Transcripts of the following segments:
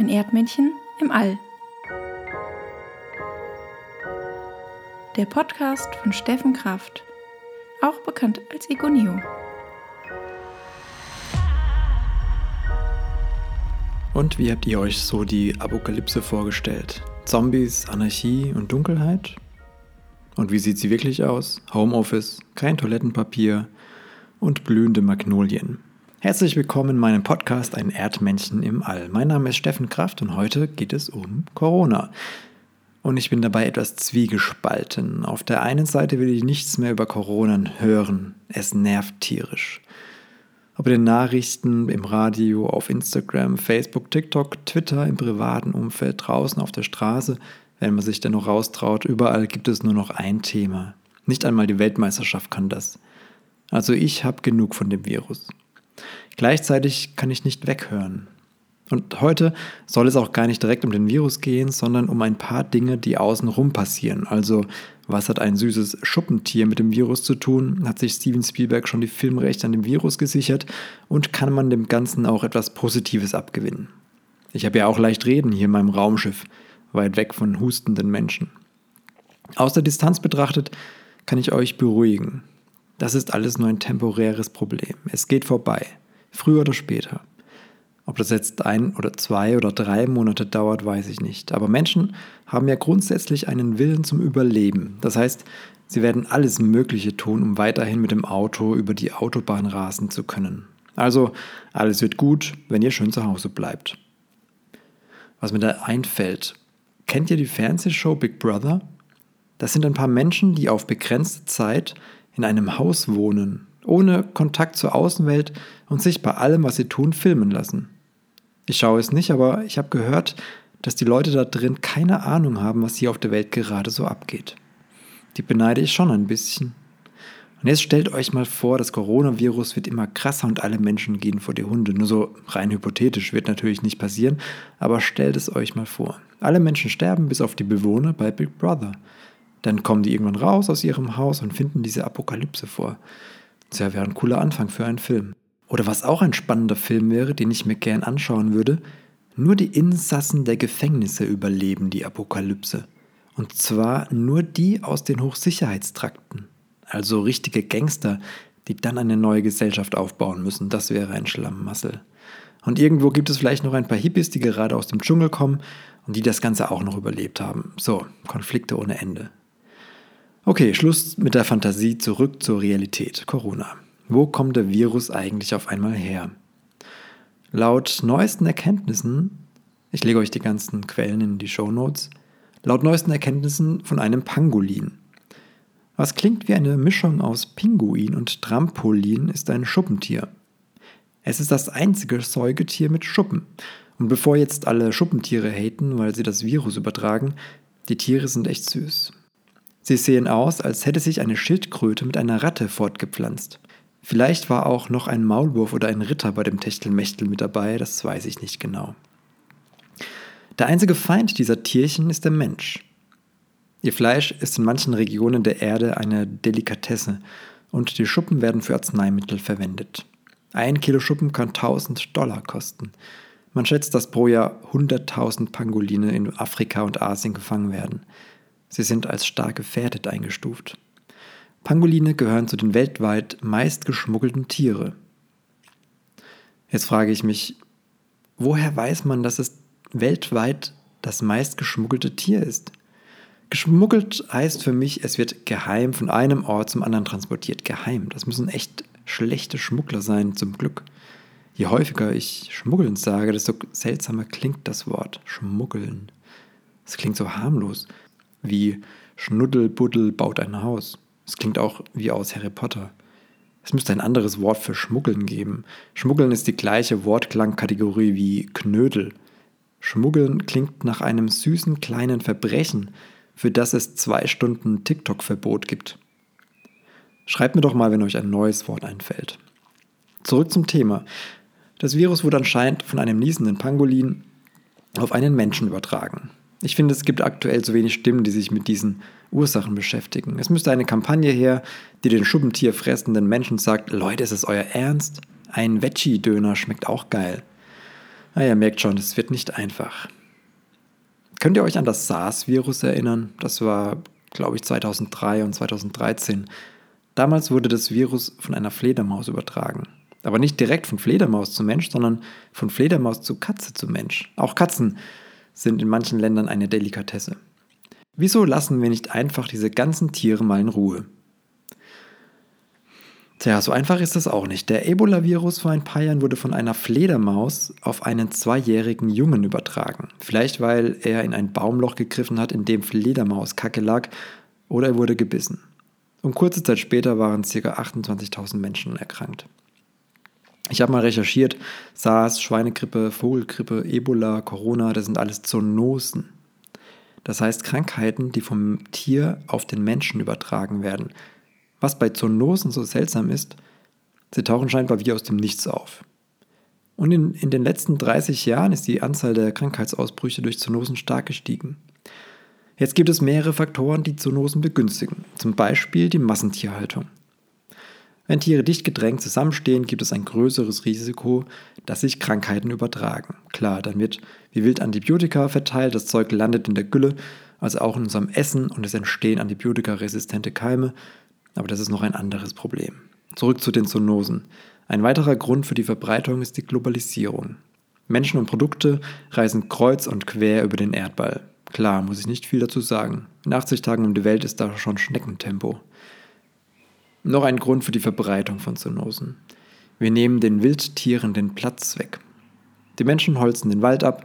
Ein Erdmännchen im All. Der Podcast von Steffen Kraft, auch bekannt als Egoneo. Und wie habt ihr euch so die Apokalypse vorgestellt? Zombies, Anarchie und Dunkelheit? Und wie sieht sie wirklich aus? Homeoffice, kein Toilettenpapier und blühende Magnolien. Herzlich willkommen in meinem Podcast Ein Erdmännchen im All. Mein Name ist Steffen Kraft und heute geht es um Corona. Und ich bin dabei etwas zwiegespalten. Auf der einen Seite will ich nichts mehr über Corona hören. Es nervt tierisch. Ob in den Nachrichten, im Radio, auf Instagram, Facebook, TikTok, Twitter, im privaten Umfeld, draußen auf der Straße, wenn man sich denn noch raustraut, überall gibt es nur noch ein Thema. Nicht einmal die Weltmeisterschaft kann das. Also ich habe genug von dem Virus. Gleichzeitig kann ich nicht weghören. Und heute soll es auch gar nicht direkt um den Virus gehen, sondern um ein paar Dinge, die außenrum passieren. Also, was hat ein süßes Schuppentier mit dem Virus zu tun? Hat sich Steven Spielberg schon die Filmrechte an dem Virus gesichert? Und kann man dem Ganzen auch etwas Positives abgewinnen? Ich habe ja auch leicht reden hier in meinem Raumschiff, weit weg von hustenden Menschen. Aus der Distanz betrachtet kann ich euch beruhigen. Das ist alles nur ein temporäres Problem. Es geht vorbei früher oder später. Ob das jetzt ein oder zwei oder drei Monate dauert, weiß ich nicht. Aber Menschen haben ja grundsätzlich einen Willen zum Überleben. Das heißt, sie werden alles Mögliche tun, um weiterhin mit dem Auto über die Autobahn rasen zu können. Also, alles wird gut, wenn ihr schön zu Hause bleibt. Was mir da einfällt, kennt ihr die Fernsehshow Big Brother? Das sind ein paar Menschen, die auf begrenzte Zeit in einem Haus wohnen ohne Kontakt zur Außenwelt und sich bei allem, was sie tun, filmen lassen. Ich schaue es nicht, aber ich habe gehört, dass die Leute da drin keine Ahnung haben, was hier auf der Welt gerade so abgeht. Die beneide ich schon ein bisschen. Und jetzt stellt euch mal vor, das Coronavirus wird immer krasser und alle Menschen gehen vor die Hunde. Nur so rein hypothetisch wird natürlich nicht passieren, aber stellt es euch mal vor. Alle Menschen sterben, bis auf die Bewohner bei Big Brother. Dann kommen die irgendwann raus aus ihrem Haus und finden diese Apokalypse vor. Tja, wäre ein cooler Anfang für einen Film. Oder was auch ein spannender Film wäre, den ich mir gern anschauen würde, nur die Insassen der Gefängnisse überleben die Apokalypse. Und zwar nur die aus den Hochsicherheitstrakten. Also richtige Gangster, die dann eine neue Gesellschaft aufbauen müssen. Das wäre ein Schlammmassel. Und irgendwo gibt es vielleicht noch ein paar Hippies, die gerade aus dem Dschungel kommen und die das Ganze auch noch überlebt haben. So, Konflikte ohne Ende. Okay, Schluss mit der Fantasie, zurück zur Realität. Corona. Wo kommt der Virus eigentlich auf einmal her? Laut neuesten Erkenntnissen, ich lege euch die ganzen Quellen in die Show Notes, laut neuesten Erkenntnissen von einem Pangolin. Was klingt wie eine Mischung aus Pinguin und Trampolin, ist ein Schuppentier. Es ist das einzige Säugetier mit Schuppen. Und bevor jetzt alle Schuppentiere haten, weil sie das Virus übertragen, die Tiere sind echt süß. Sie sehen aus, als hätte sich eine Schildkröte mit einer Ratte fortgepflanzt. Vielleicht war auch noch ein Maulwurf oder ein Ritter bei dem Techtelmechtel mit dabei, das weiß ich nicht genau. Der einzige Feind dieser Tierchen ist der Mensch. Ihr Fleisch ist in manchen Regionen der Erde eine Delikatesse und die Schuppen werden für Arzneimittel verwendet. Ein Kilo Schuppen kann 1000 Dollar kosten. Man schätzt, dass pro Jahr 100.000 Pangoline in Afrika und Asien gefangen werden. Sie sind als stark gefährdet eingestuft. Pangoline gehören zu den weltweit meist geschmuggelten Tiere. Jetzt frage ich mich, woher weiß man, dass es weltweit das meist geschmuggelte Tier ist? Geschmuggelt heißt für mich, es wird geheim von einem Ort zum anderen transportiert. Geheim. Das müssen echt schlechte Schmuggler sein, zum Glück. Je häufiger ich schmuggeln sage, desto seltsamer klingt das Wort. Schmuggeln. Es klingt so harmlos wie Schnuddelbuddel baut ein Haus. Es klingt auch wie aus Harry Potter. Es müsste ein anderes Wort für Schmuggeln geben. Schmuggeln ist die gleiche Wortklangkategorie wie Knödel. Schmuggeln klingt nach einem süßen kleinen Verbrechen, für das es zwei Stunden TikTok-Verbot gibt. Schreibt mir doch mal, wenn euch ein neues Wort einfällt. Zurück zum Thema. Das Virus wurde anscheinend von einem niesenden Pangolin auf einen Menschen übertragen. Ich finde, es gibt aktuell zu wenig Stimmen, die sich mit diesen Ursachen beschäftigen. Es müsste eine Kampagne her, die den Schuppentier fressenden Menschen sagt, Leute, ist es euer Ernst? Ein Veggie-Döner schmeckt auch geil. Na, ihr merkt schon, es wird nicht einfach. Könnt ihr euch an das SARS-Virus erinnern? Das war, glaube ich, 2003 und 2013. Damals wurde das Virus von einer Fledermaus übertragen. Aber nicht direkt von Fledermaus zu Mensch, sondern von Fledermaus zu Katze zu Mensch. Auch Katzen sind in manchen Ländern eine Delikatesse. Wieso lassen wir nicht einfach diese ganzen Tiere mal in Ruhe? Tja, so einfach ist das auch nicht. Der Ebola-Virus vor ein paar Jahren wurde von einer Fledermaus auf einen zweijährigen Jungen übertragen. Vielleicht weil er in ein Baumloch gegriffen hat, in dem Fledermauskacke lag, oder er wurde gebissen. Und kurze Zeit später waren ca. 28.000 Menschen erkrankt. Ich habe mal recherchiert, SARS, Schweinegrippe, Vogelgrippe, Ebola, Corona, das sind alles Zoonosen. Das heißt Krankheiten, die vom Tier auf den Menschen übertragen werden. Was bei Zoonosen so seltsam ist, sie tauchen scheinbar wie aus dem Nichts auf. Und in, in den letzten 30 Jahren ist die Anzahl der Krankheitsausbrüche durch Zoonosen stark gestiegen. Jetzt gibt es mehrere Faktoren, die Zoonosen begünstigen, zum Beispiel die Massentierhaltung. Wenn Tiere dicht gedrängt zusammenstehen, gibt es ein größeres Risiko, dass sich Krankheiten übertragen. Klar, dann wird wie wild Antibiotika verteilt, das Zeug landet in der Gülle, also auch in unserem Essen und es entstehen antibiotikaresistente Keime, aber das ist noch ein anderes Problem. Zurück zu den Zoonosen. Ein weiterer Grund für die Verbreitung ist die Globalisierung. Menschen und Produkte reisen kreuz und quer über den Erdball. Klar, muss ich nicht viel dazu sagen. In 80 Tagen um die Welt ist da schon Schneckentempo. Noch ein Grund für die Verbreitung von Zoonosen. Wir nehmen den Wildtieren den Platz weg. Die Menschen holzen den Wald ab,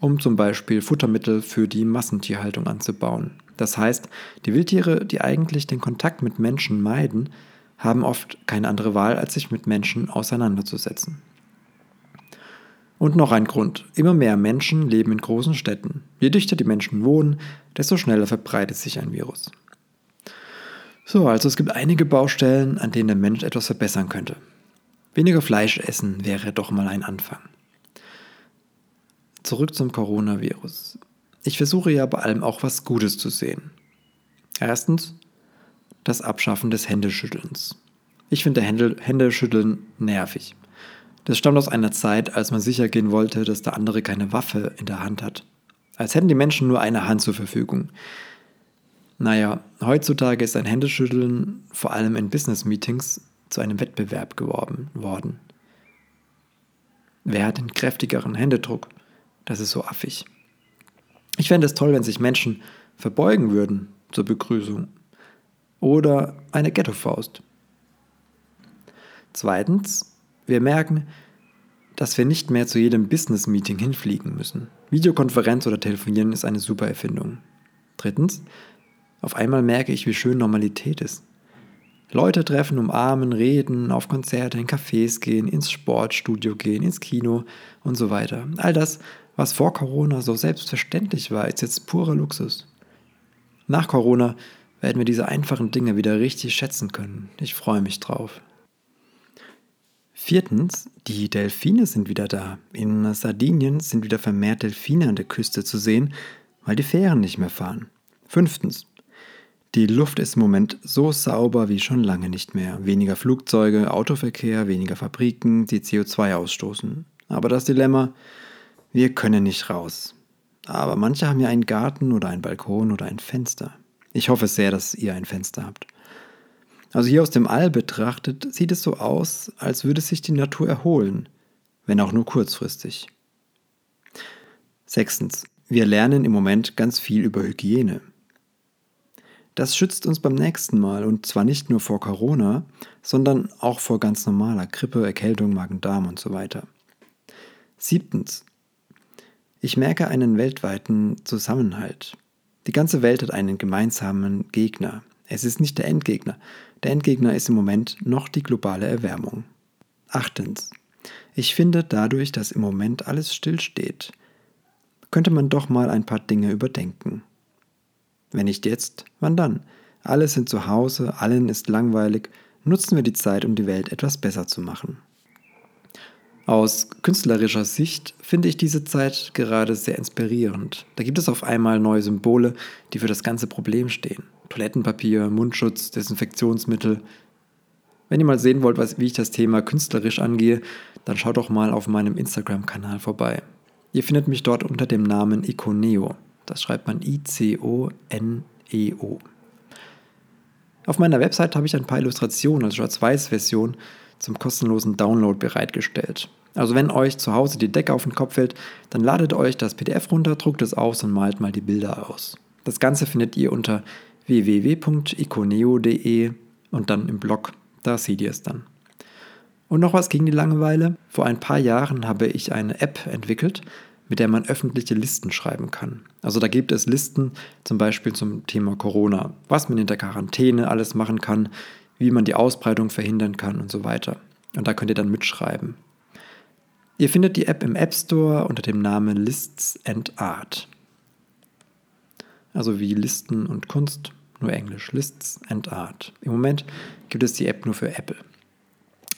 um zum Beispiel Futtermittel für die Massentierhaltung anzubauen. Das heißt, die Wildtiere, die eigentlich den Kontakt mit Menschen meiden, haben oft keine andere Wahl, als sich mit Menschen auseinanderzusetzen. Und noch ein Grund. Immer mehr Menschen leben in großen Städten. Je dichter die Menschen wohnen, desto schneller verbreitet sich ein Virus. So, also es gibt einige Baustellen, an denen der Mensch etwas verbessern könnte. Weniger Fleisch essen wäre doch mal ein Anfang. Zurück zum Coronavirus. Ich versuche ja bei allem auch was Gutes zu sehen. Erstens das Abschaffen des Händeschüttelns. Ich finde Händeschütteln nervig. Das stammt aus einer Zeit, als man sicher gehen wollte, dass der andere keine Waffe in der Hand hat. Als hätten die Menschen nur eine Hand zur Verfügung. Naja, heutzutage ist ein Händeschütteln vor allem in Business-Meetings zu einem Wettbewerb geworden worden. Wer hat den kräftigeren Händedruck? Das ist so affig. Ich fände es toll, wenn sich Menschen verbeugen würden zur Begrüßung. Oder eine Ghetto-Faust. Zweitens, wir merken, dass wir nicht mehr zu jedem Business-Meeting hinfliegen müssen. Videokonferenz oder Telefonieren ist eine super Erfindung. Drittens, auf einmal merke ich, wie schön Normalität ist. Leute treffen, umarmen, reden, auf Konzerte, in Cafés gehen, ins Sportstudio gehen, ins Kino und so weiter. All das, was vor Corona so selbstverständlich war, ist jetzt purer Luxus. Nach Corona werden wir diese einfachen Dinge wieder richtig schätzen können. Ich freue mich drauf. Viertens, die Delfine sind wieder da. In Sardinien sind wieder vermehrt Delfine an der Küste zu sehen, weil die Fähren nicht mehr fahren. Fünftens, die Luft ist im Moment so sauber wie schon lange nicht mehr. Weniger Flugzeuge, Autoverkehr, weniger Fabriken, die CO2 ausstoßen. Aber das Dilemma, wir können nicht raus. Aber manche haben ja einen Garten oder einen Balkon oder ein Fenster. Ich hoffe sehr, dass ihr ein Fenster habt. Also hier aus dem All betrachtet sieht es so aus, als würde sich die Natur erholen, wenn auch nur kurzfristig. Sechstens. Wir lernen im Moment ganz viel über Hygiene. Das schützt uns beim nächsten Mal und zwar nicht nur vor Corona, sondern auch vor ganz normaler Grippe, Erkältung, Magen-Darm und so weiter. Siebtens. Ich merke einen weltweiten Zusammenhalt. Die ganze Welt hat einen gemeinsamen Gegner. Es ist nicht der Endgegner. Der Endgegner ist im Moment noch die globale Erwärmung. Achtens. Ich finde, dadurch, dass im Moment alles stillsteht, könnte man doch mal ein paar Dinge überdenken. Wenn nicht jetzt, wann dann? Alle sind zu Hause, allen ist langweilig, nutzen wir die Zeit, um die Welt etwas besser zu machen. Aus künstlerischer Sicht finde ich diese Zeit gerade sehr inspirierend. Da gibt es auf einmal neue Symbole, die für das ganze Problem stehen. Toilettenpapier, Mundschutz, Desinfektionsmittel. Wenn ihr mal sehen wollt, was, wie ich das Thema künstlerisch angehe, dann schaut doch mal auf meinem Instagram-Kanal vorbei. Ihr findet mich dort unter dem Namen Iconeo. Das schreibt man I-C-O-N-E-O. Auf meiner Website habe ich ein paar Illustrationen als Schwarz-Weiß-Version zum kostenlosen Download bereitgestellt. Also wenn euch zu Hause die Decke auf den Kopf fällt, dann ladet euch das PDF runter, druckt es aus und malt mal die Bilder aus. Das Ganze findet ihr unter www.iconeo.de und dann im Blog, da seht ihr es dann. Und noch was gegen die Langeweile. Vor ein paar Jahren habe ich eine App entwickelt, mit der man öffentliche Listen schreiben kann. Also da gibt es Listen zum Beispiel zum Thema Corona, was man in der Quarantäne alles machen kann, wie man die Ausbreitung verhindern kann und so weiter. Und da könnt ihr dann mitschreiben. Ihr findet die App im App Store unter dem Namen Lists and Art. Also wie Listen und Kunst, nur Englisch. Lists and Art. Im Moment gibt es die App nur für Apple.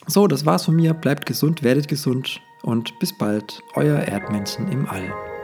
So, das war's von mir. Bleibt gesund, werdet gesund und bis bald, euer Erdmännchen im All.